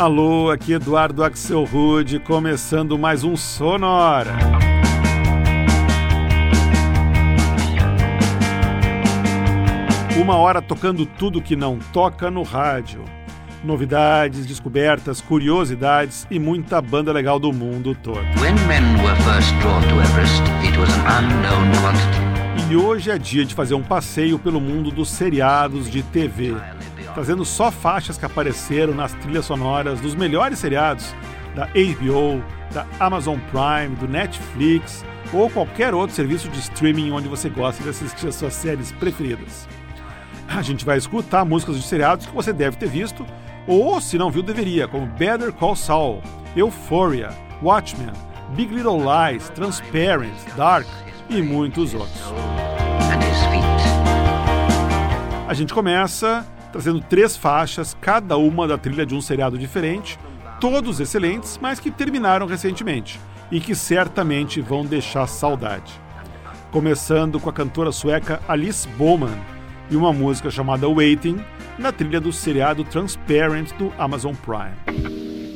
Alô, aqui Eduardo Axel Rude, começando mais um Sonora. Uma hora tocando tudo que não toca no rádio. Novidades, descobertas, curiosidades e muita banda legal do mundo todo. E hoje é dia de fazer um passeio pelo mundo dos seriados de TV trazendo só faixas que apareceram nas trilhas sonoras dos melhores seriados da HBO, da Amazon Prime, do Netflix ou qualquer outro serviço de streaming onde você gosta de assistir as suas séries preferidas. A gente vai escutar músicas de seriados que você deve ter visto ou, se não viu, deveria, como Better Call Saul, Euphoria, Watchmen, Big Little Lies, Transparent, Dark e muitos outros. A gente começa trazendo três faixas, cada uma da trilha de um seriado diferente, todos excelentes, mas que terminaram recentemente e que certamente vão deixar saudade. Começando com a cantora sueca Alice Bowman e uma música chamada Waiting, na trilha do seriado Transparent do Amazon Prime.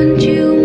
Soon I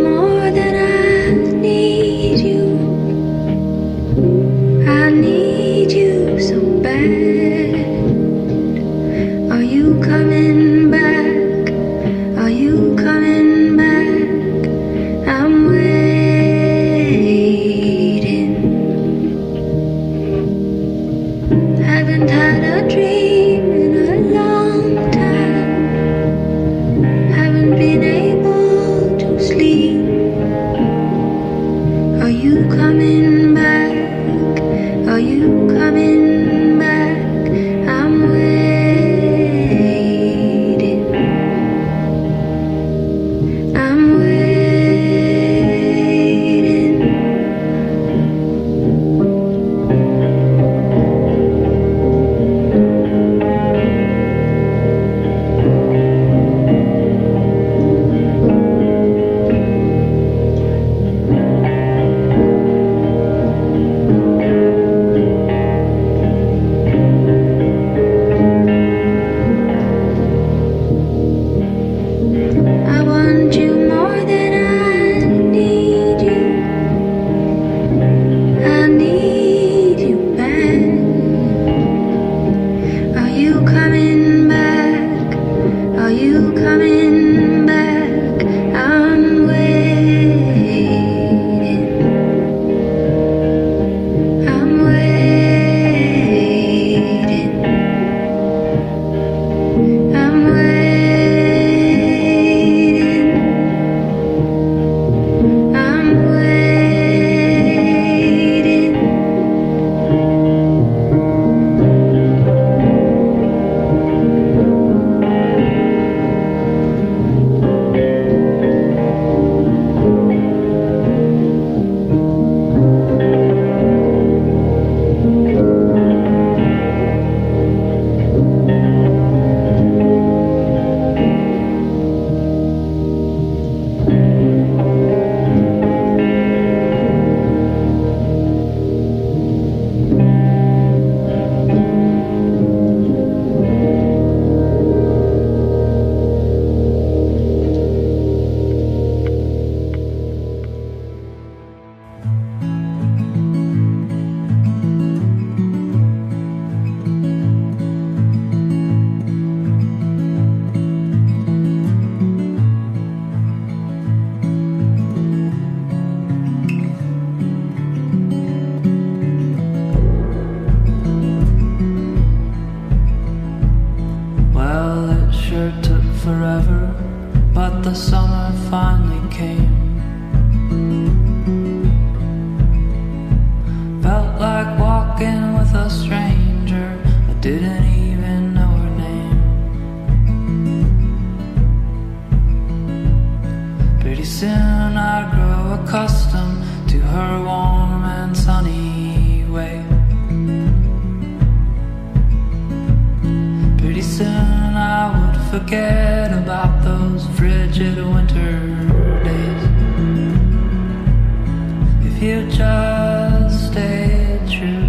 just stay true,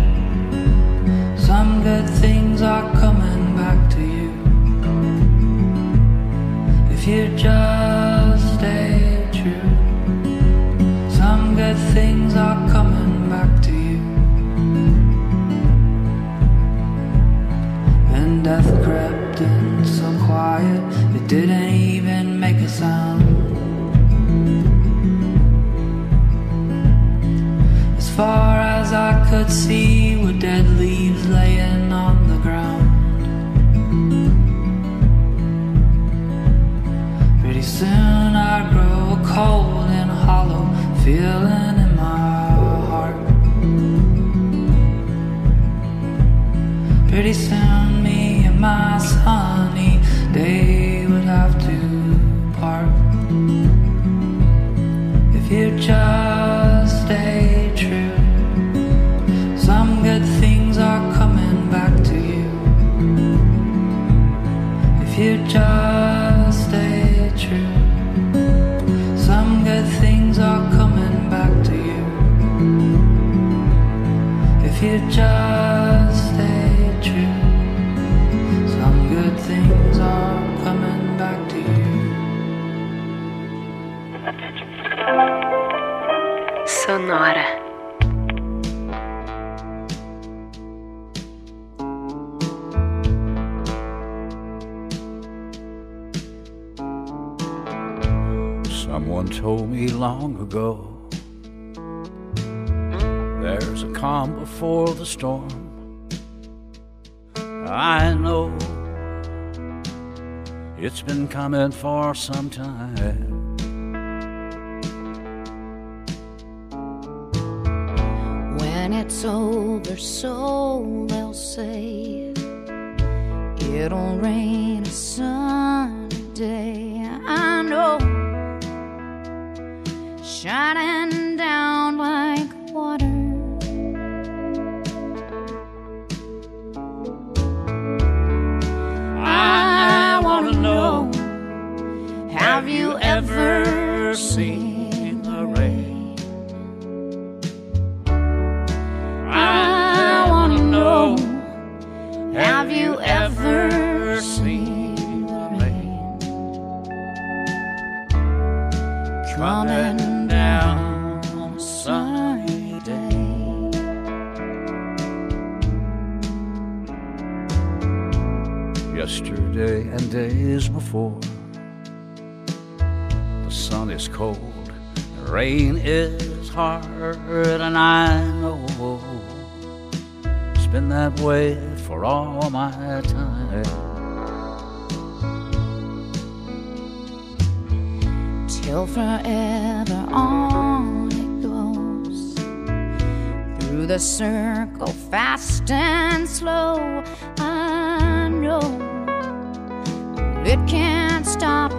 some good things are coming back to you. If you just stay true, some good things are coming back to you. And death crept in so quiet, it didn't See were dead leaves laying on the ground. Pretty soon I grow cold and hollow, feeling in my heart. Pretty soon me and my sunny day long ago there's a calm before the storm. I know it's been coming for some time. When it's over, so they'll say it'll rain a sunny day. Shining down like water. I wanna know, have you ever seen Yesterday and days before, the sun is cold, the rain is hard, and I know it's been that way for all my time. till forever on it goes through the circle fast and slow i know it can't stop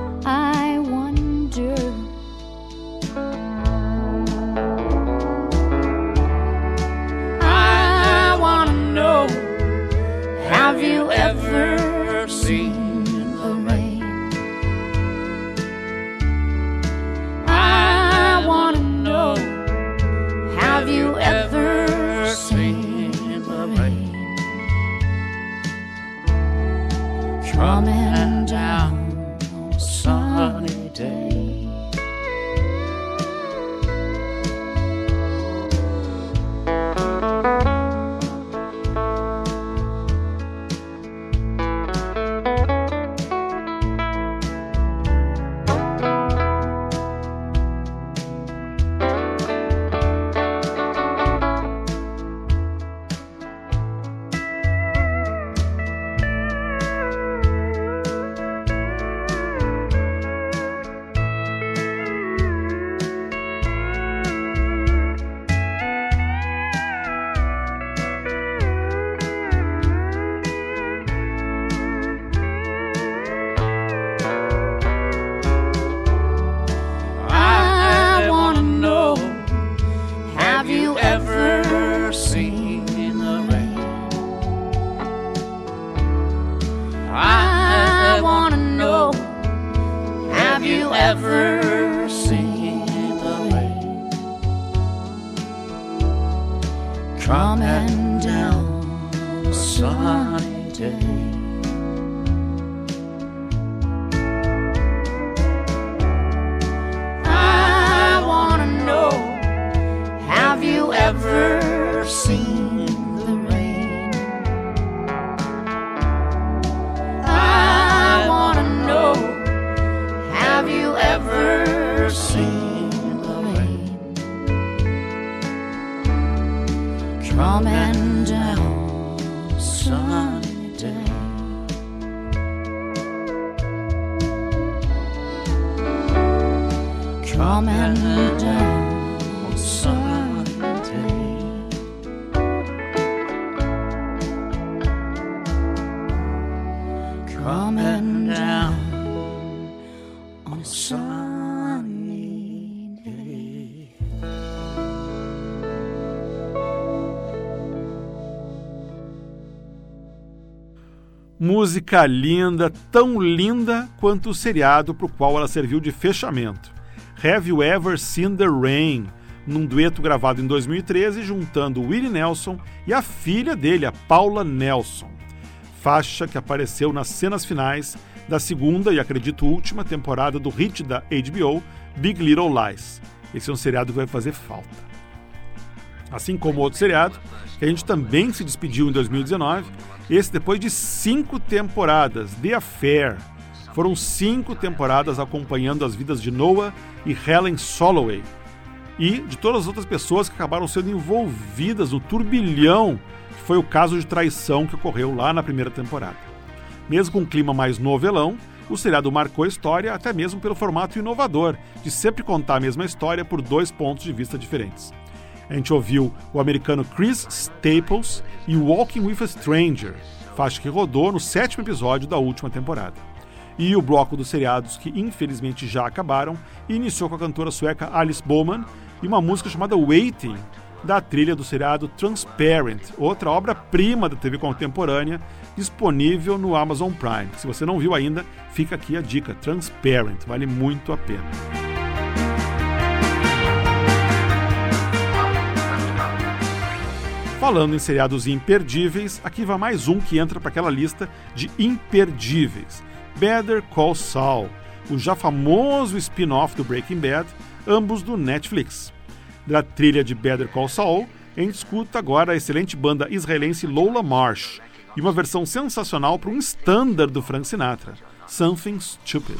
assim. Música linda, tão linda quanto o seriado para o qual ela serviu de fechamento. Have You Ever Seen the Rain? Num dueto gravado em 2013, juntando Willie Nelson e a filha dele, a Paula Nelson. Faixa que apareceu nas cenas finais da segunda e acredito última temporada do hit da HBO, Big Little Lies. Esse é um seriado que vai fazer falta. Assim como outro seriado, que a gente também se despediu em 2019, esse depois de cinco temporadas, The Affair. Foram cinco temporadas acompanhando as vidas de Noah e Helen Soloway e de todas as outras pessoas que acabaram sendo envolvidas no turbilhão que foi o caso de traição que ocorreu lá na primeira temporada. Mesmo com um clima mais novelão, o seriado marcou a história até mesmo pelo formato inovador de sempre contar a mesma história por dois pontos de vista diferentes. A gente ouviu o americano Chris Staples e Walking with a Stranger, faixa que rodou no sétimo episódio da última temporada. E o bloco dos seriados que infelizmente já acabaram iniciou com a cantora sueca Alice Bowman e uma música chamada Waiting, da trilha do seriado Transparent, outra obra-prima da TV contemporânea, disponível no Amazon Prime. Se você não viu ainda, fica aqui a dica: Transparent, vale muito a pena. Falando em seriados imperdíveis, aqui vai mais um que entra para aquela lista de imperdíveis: Better Call Saul, o já famoso spin-off do Breaking Bad, ambos do Netflix. Da trilha de Better Call Saul, a gente escuta agora a excelente banda israelense Lola Marsh e uma versão sensacional para um standard do Frank Sinatra, Something Stupid.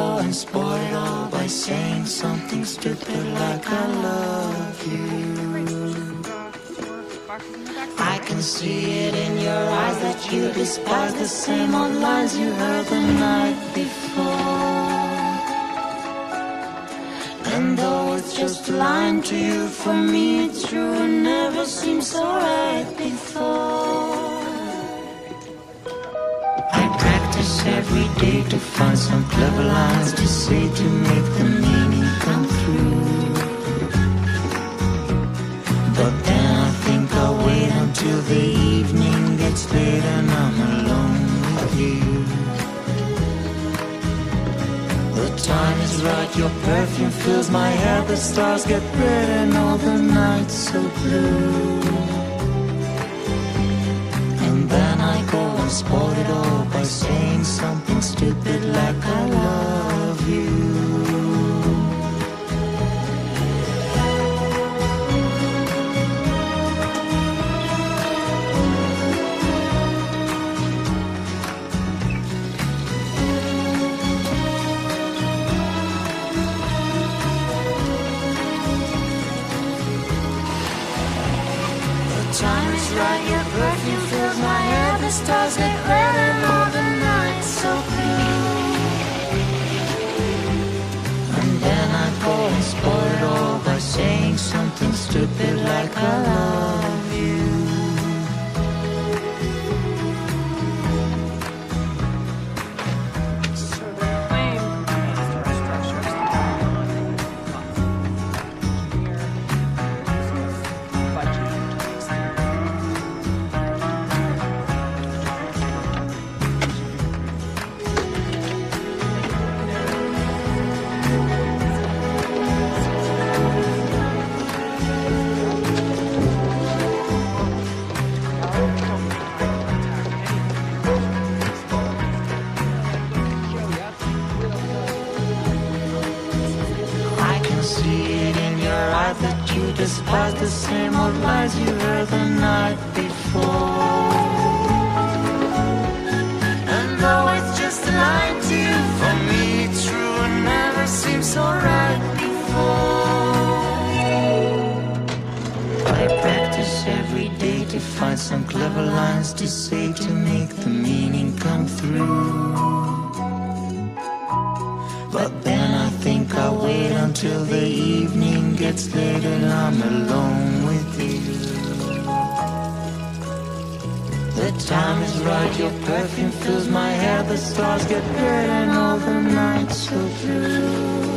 And spoil it all by saying something stupid like I love you. I can see it in your eyes that you despise the same old lines you heard the night before. And though it's just line to you, for me it's true and never seemed so right before. Every day to find some clever lines to say to make the meaning come through. But then I think I'll wait until the evening gets late and I'm alone with you. The time is right, your perfume fills my hair, the stars get red and all the nights so blue. And then I go and spoil it all by saying saying something stupid like I love you. The time is right, your perfume fills my air. the stars get red stupid like I love despise the same old lies you heard the night before. And though it's just a lie to you, for me true and never seemed so right before. I practice every day to find some clever lines to say to make get red and all the nights so blue.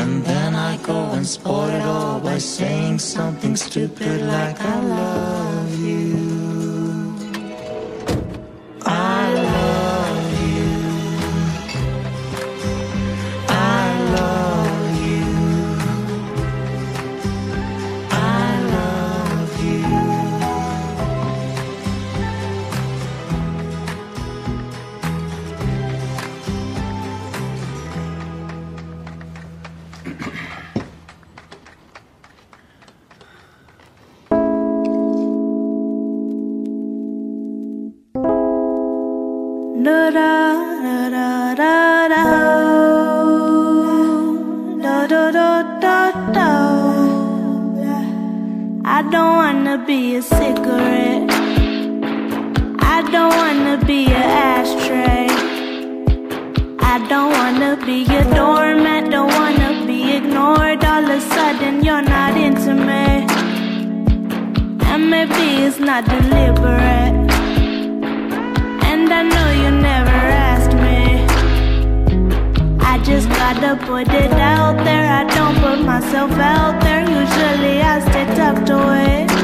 And then I go and spoil it all by saying something stupid like wanna be a cigarette. I don't wanna be an ashtray. I don't wanna be a doormat. Don't wanna be ignored. All of a sudden, you're not into me. And maybe it's not deliberate. And I know you never asked me. I just gotta put it out there. I don't put myself out there. Usually I stay tucked away.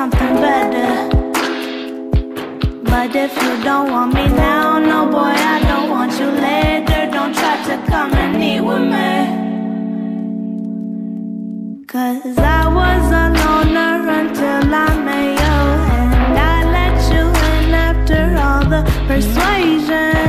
something better. But if you don't want me now, no boy, I don't want you later. Don't try to come and eat with me. Cause I was a loner until I met you. And I let you in after all the persuasion,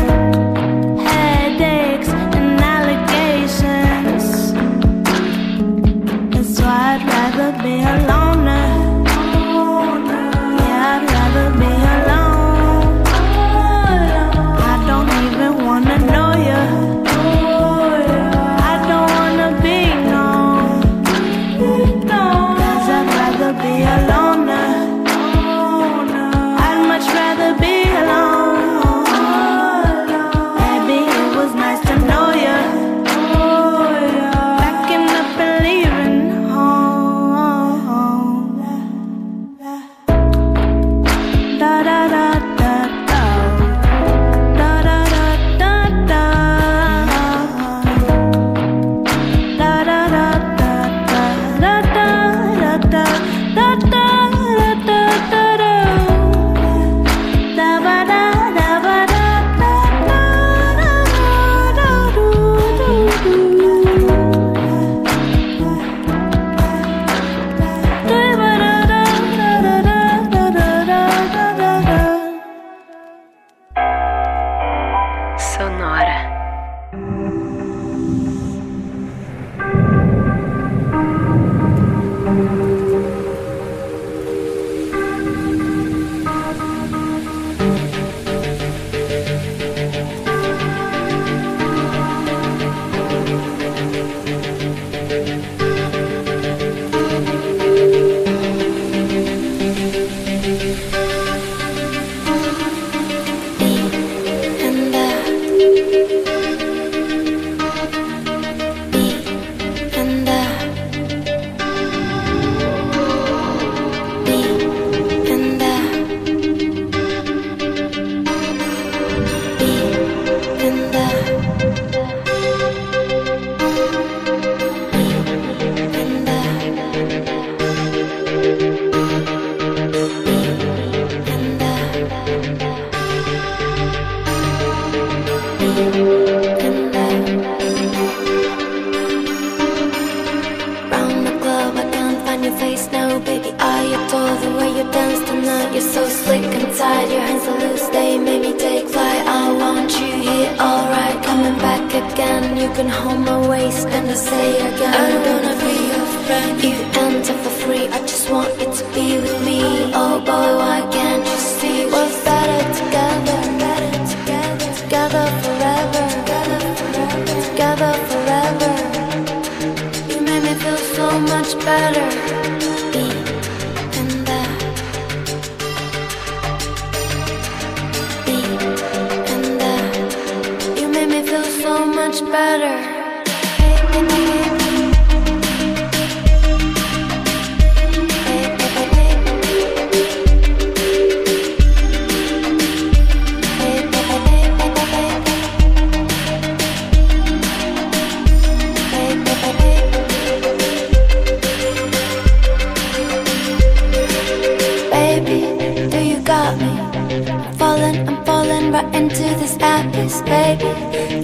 into this abyss, baby.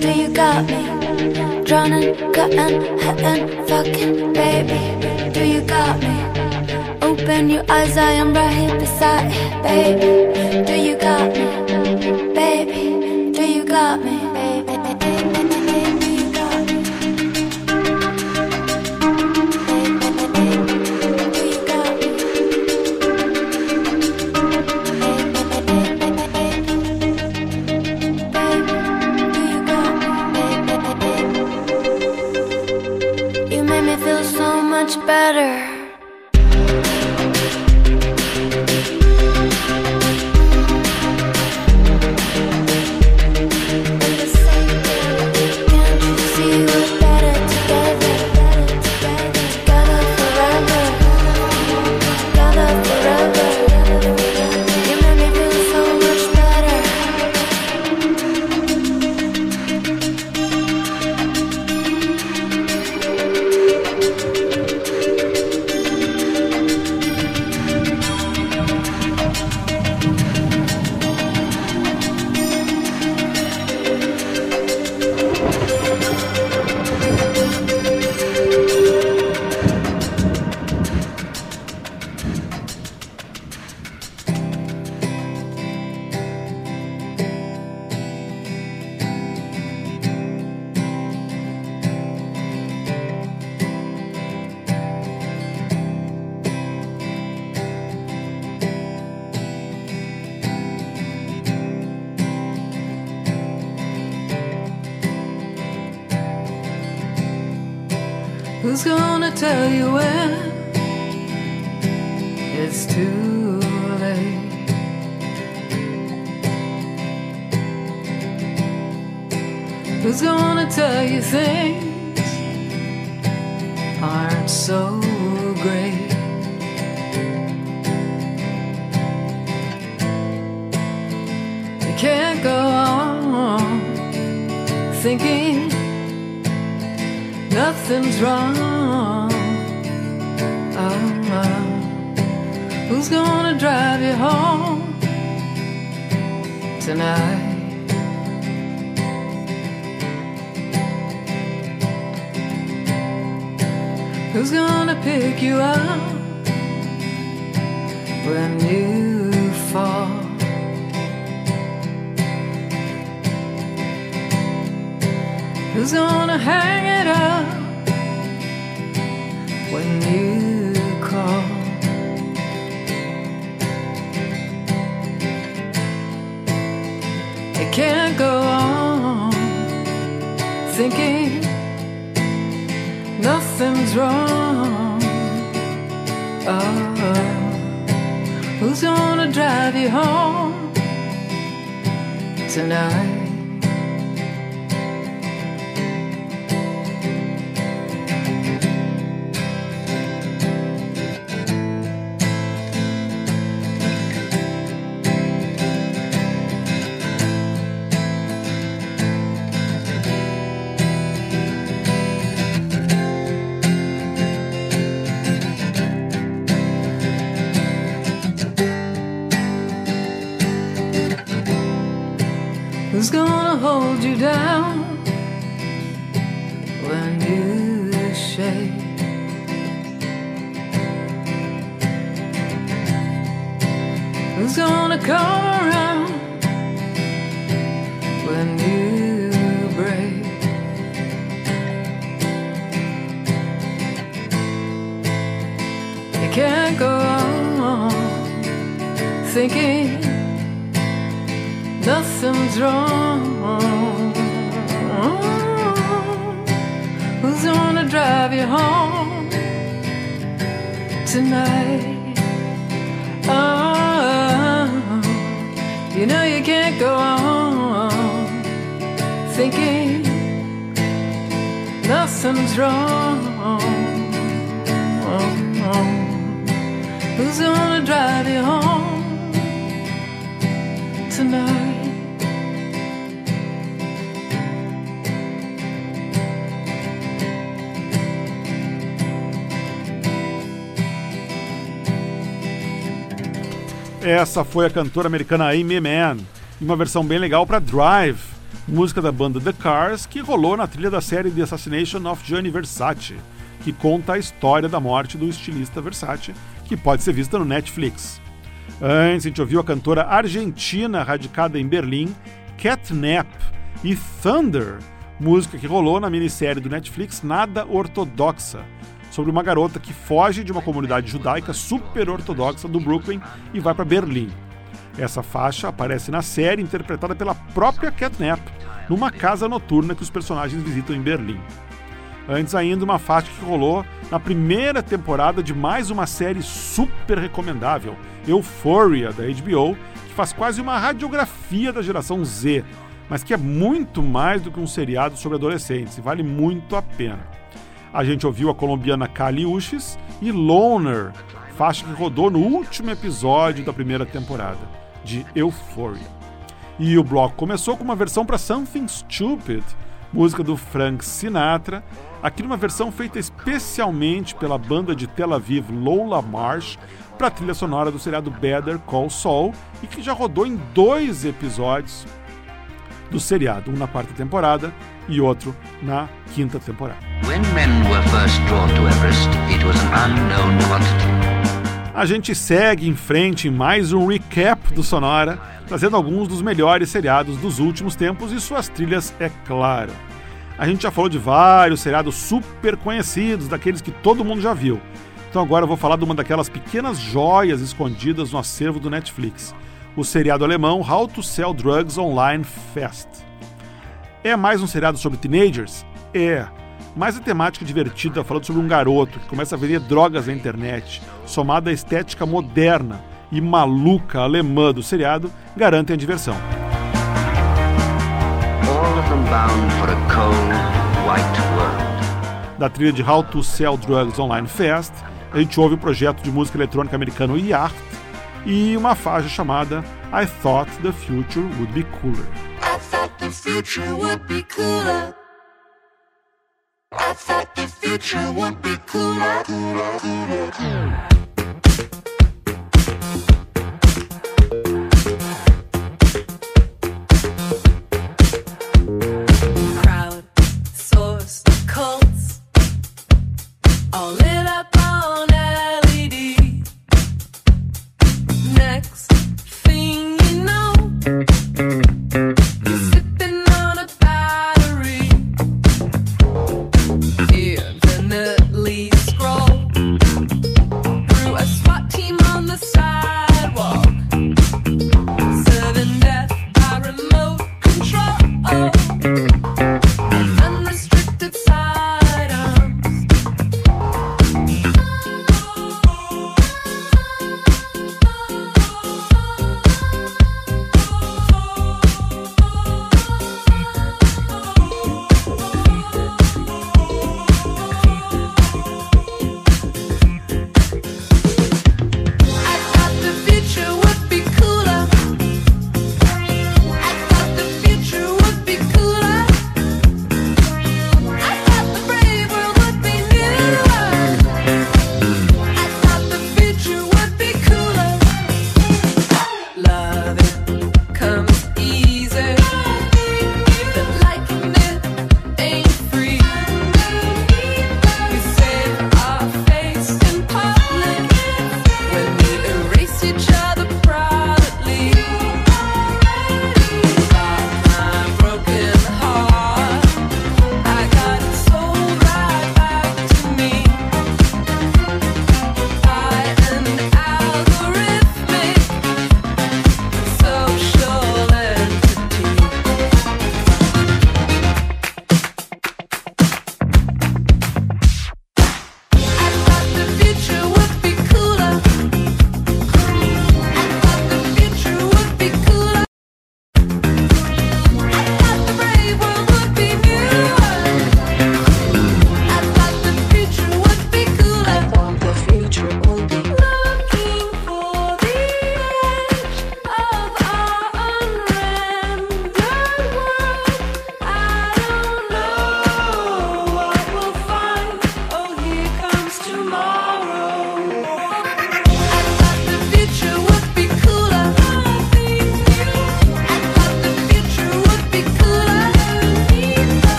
Do you got me? Drowning, cutting, hitting, fucking, baby. Do you got me? Open your eyes, I am right here beside you, baby. Do you got me? tell you when it's too late. Who's gonna tell you things aren't so great? You can't go on thinking nothing's wrong. Who's gonna drive you home tonight? Who's gonna pick you up when you fall? Who's gonna hang it up? wrong? Oh, who's gonna drive you home tonight? Essa foi a cantora americana Amy Mann, em uma versão bem legal para Drive, música da banda The Cars, que rolou na trilha da série The Assassination of Gianni Versace, que conta a história da morte do estilista Versace, que pode ser vista no Netflix. Antes, a gente ouviu a cantora argentina radicada em Berlim, Catnap, e Thunder, música que rolou na minissérie do Netflix Nada Ortodoxa, sobre uma garota que foge de uma comunidade judaica super ortodoxa do Brooklyn e vai para Berlim. Essa faixa aparece na série interpretada pela própria Catnap, numa casa noturna que os personagens visitam em Berlim. Antes ainda, uma faixa que rolou na primeira temporada de mais uma série super recomendável, Euphoria, da HBO, que faz quase uma radiografia da geração Z, mas que é muito mais do que um seriado sobre adolescentes e vale muito a pena. A gente ouviu a colombiana Kali Uchis e Loner, faixa que rodou no último episódio da primeira temporada, de Euphoria. E o bloco começou com uma versão para Something Stupid, música do Frank Sinatra, aqui numa versão feita especialmente pela banda de Tel Aviv Lola Marsh para a trilha sonora do seriado Better Call Saul e que já rodou em dois episódios do seriado, um na quarta temporada e outro na quinta temporada. A gente segue em frente em mais um recap do Sonora, trazendo alguns dos melhores seriados dos últimos tempos e suas trilhas, é claro. A gente já falou de vários seriados super conhecidos, daqueles que todo mundo já viu. Então agora eu vou falar de uma daquelas pequenas joias escondidas no acervo do Netflix, o seriado alemão How to Sell Drugs Online Fast. É mais um seriado sobre teenagers? É. Mas a temática divertida falando sobre um garoto que começa a vender drogas na internet, somada à estética moderna e maluca alemã do seriado, garantem a diversão. Da trilha de How to Sell Drugs Online Fast, a gente ouve o projeto de música eletrônica americano Yacht e uma faixa chamada I Thought the Future Would Be Cooler. The future would be cooler. I thought the future would be cooler. cooler, cooler, cooler.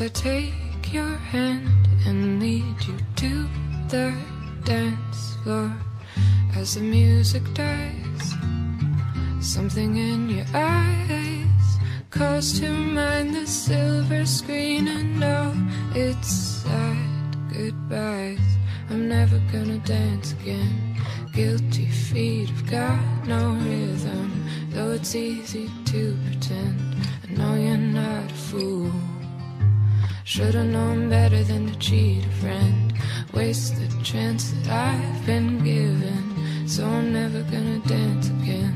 As I take your hand and lead you to the dance floor. As the music dies, something in your eyes calls to mind the silver screen and all its sad goodbyes. I'm never gonna dance again. Guilty feet have got no rhythm, though it's easy to pretend. I know you're not a fool. Should've known better than to cheat a friend. Waste the chance that I've been given. So I'm never gonna dance again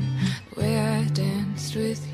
the way I danced with you.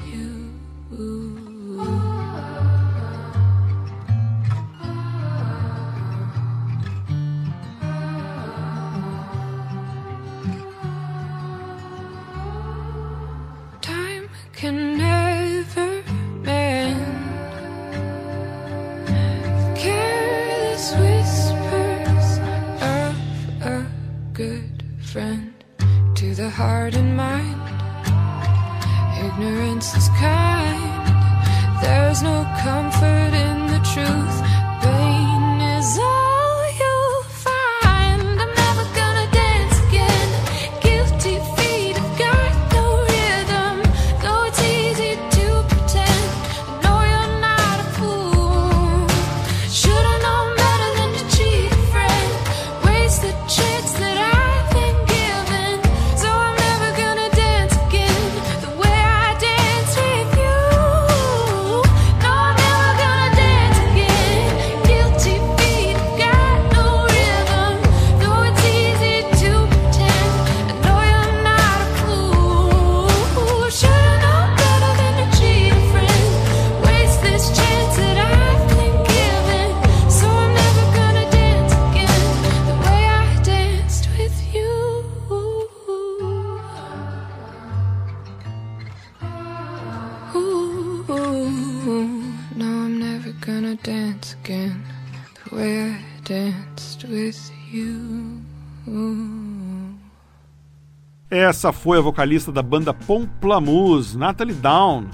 Essa foi a vocalista da banda Pomplamoose, Natalie Down,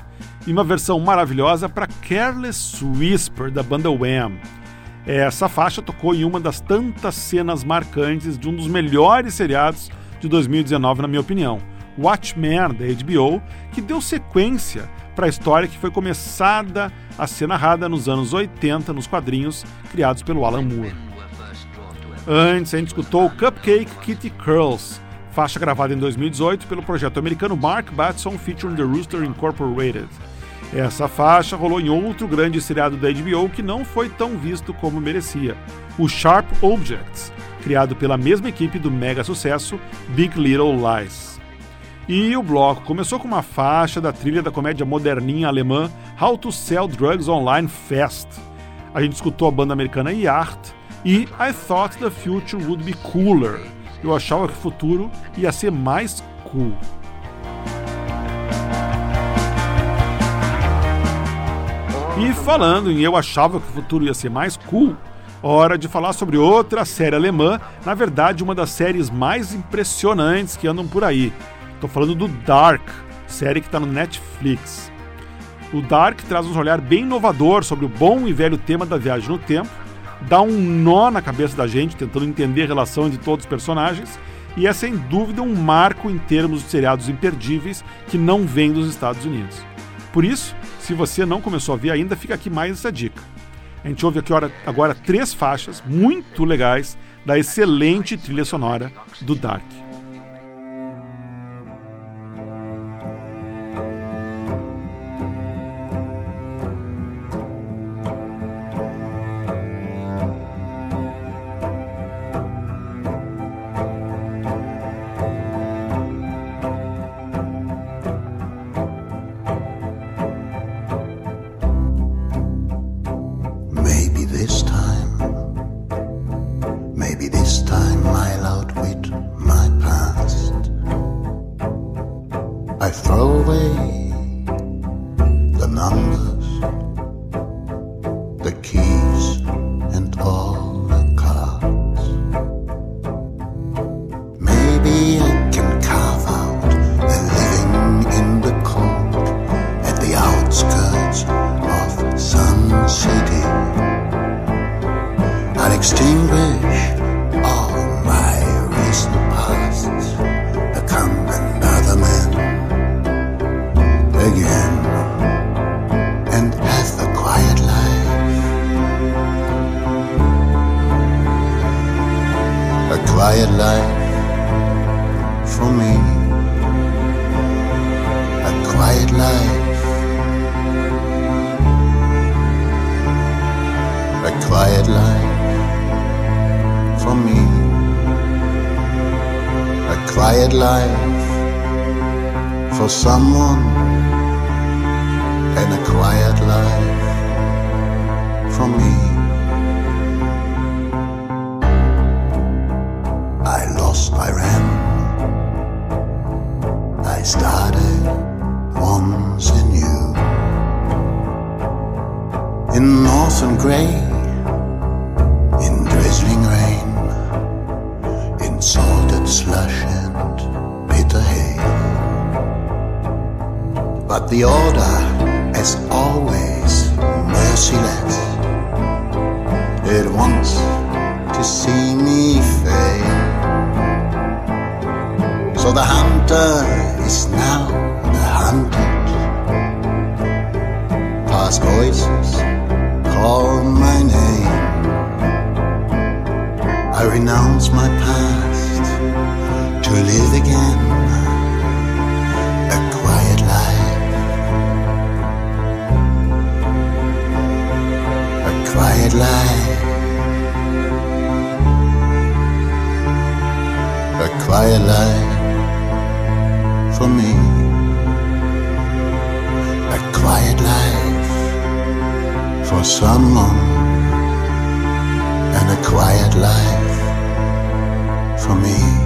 e uma versão maravilhosa para Careless Whisper da banda Wham. Essa faixa tocou em uma das tantas cenas marcantes de um dos melhores seriados de 2019, na minha opinião, Watchmen da HBO, que deu sequência para a história que foi começada a ser narrada nos anos 80 nos quadrinhos criados pelo Alan Moore. Antes, a gente escutou Cupcake Kitty Curls, faixa gravada em 2018 pelo projeto americano Mark Batson featuring The Rooster Incorporated. Essa faixa rolou em outro grande seriado da HBO que não foi tão visto como merecia, o Sharp Objects, criado pela mesma equipe do mega sucesso Big Little Lies. E o bloco começou com uma faixa da trilha da comédia moderninha alemã How to Sell Drugs Online Fast. A gente escutou a banda americana Yacht e I Thought the Future Would Be Cooler. Eu achava que o futuro ia ser mais cool. E falando em eu achava que o futuro ia ser mais cool, hora de falar sobre outra série alemã, na verdade uma das séries mais impressionantes que andam por aí. Estou falando do Dark, série que está no Netflix. O Dark traz um olhar bem inovador sobre o bom e velho tema da viagem no tempo, dá um nó na cabeça da gente tentando entender a relação de todos os personagens e é sem dúvida um marco em termos de seriados imperdíveis que não vêm dos Estados Unidos. Por isso, se você não começou a ver ainda, fica aqui mais essa dica. A gente ouve aqui agora três faixas muito legais da excelente trilha sonora do Dark. Quiet life for me. A quiet life for someone, and a quiet life for me. I lost, I ran. I started once anew. In northern grey, in drizzling rain, in salted slush and bitter hay. But the order, as always, merciless. It wants to see me fail. So the hunter is now the hunted. Past voices call my name. I renounce my past to live again a quiet life. A quiet life. A quiet life for me. A quiet life for someone. And a quiet life for me.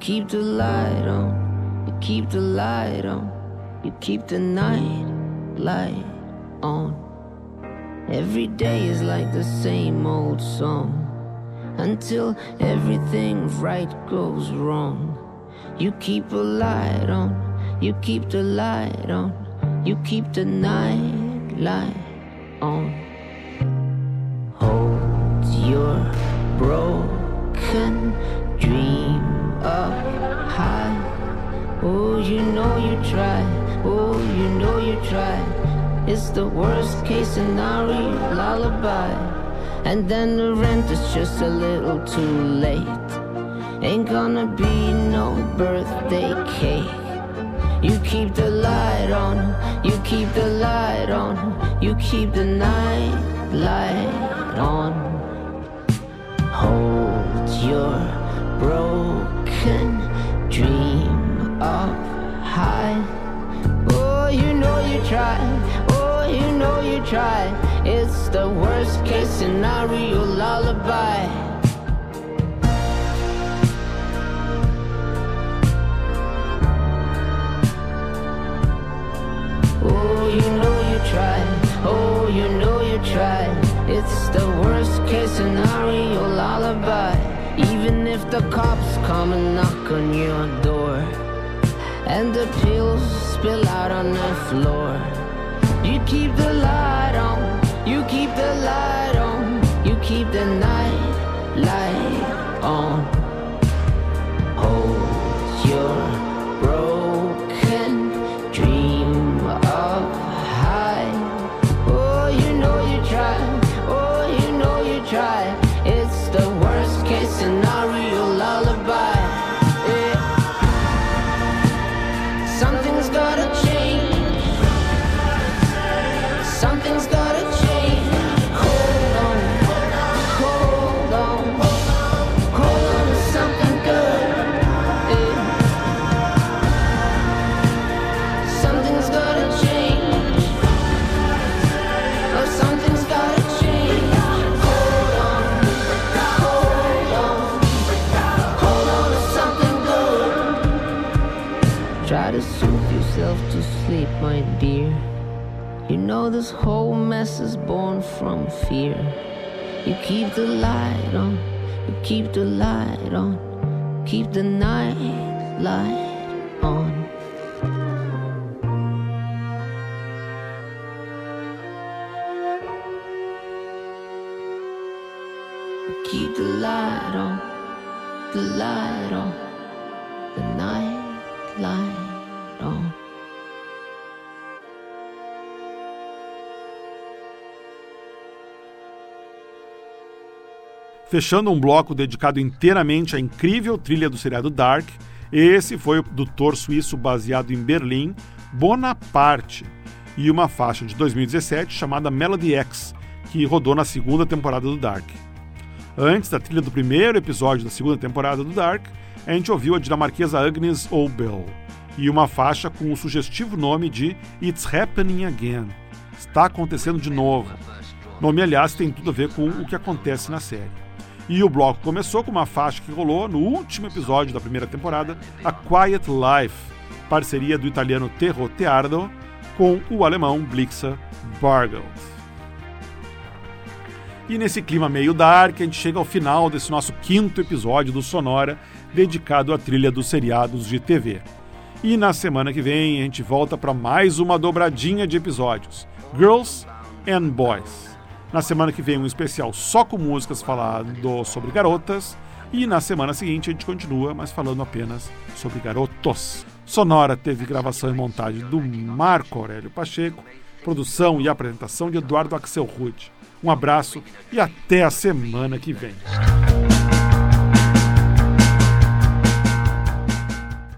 Keep the light on, you keep the light on, you keep the night light on. Every day is like the same old song until everything right goes wrong. You keep a light on, you keep the light on, you keep the night light on. Hold your broken you know you try. Oh, you know you try. It's the worst case scenario lullaby. And then the rent is just a little too late. Ain't gonna be no birthday cake. You keep the light on, you keep the light on, you keep the night light on. Hold your broken dream up high. Oh, you know you try. Oh, you know you try. It's the worst case scenario lullaby. Oh, you know you try. Oh, you know you try. It's the worst case scenario lullaby. Even if the cops come and knock on your door and the pills spill out on the floor, you keep the light on. You keep the light on. You keep the night light on. This whole mess is born from fear. You keep the light on, you keep the light on, keep the night light on. Keep the light on, the light on, Fechando um bloco dedicado inteiramente à incrível trilha do seriado Dark, esse foi o produtor suíço baseado em Berlim, Bonaparte, e uma faixa de 2017 chamada Melody X, que rodou na segunda temporada do Dark. Antes da trilha do primeiro episódio da segunda temporada do Dark, a gente ouviu a dinamarquesa Agnes Obel e uma faixa com o sugestivo nome de It's Happening Again. Está acontecendo de novo. Nome, aliás, tem tudo a ver com o que acontece na série. E o bloco começou com uma faixa que rolou no último episódio da primeira temporada, A Quiet Life, parceria do italiano Terro Teardo com o alemão Blixa Bargeld. E nesse clima meio dark, a gente chega ao final desse nosso quinto episódio do Sonora, dedicado à trilha dos seriados de TV. E na semana que vem a gente volta para mais uma dobradinha de episódios: Girls and Boys. Na semana que vem um especial só com músicas falando sobre garotas. E na semana seguinte a gente continua, mas falando apenas sobre garotos. Sonora teve gravação e montagem do Marco Aurélio Pacheco, produção e apresentação de Eduardo Axel Rude. Um abraço e até a semana que vem.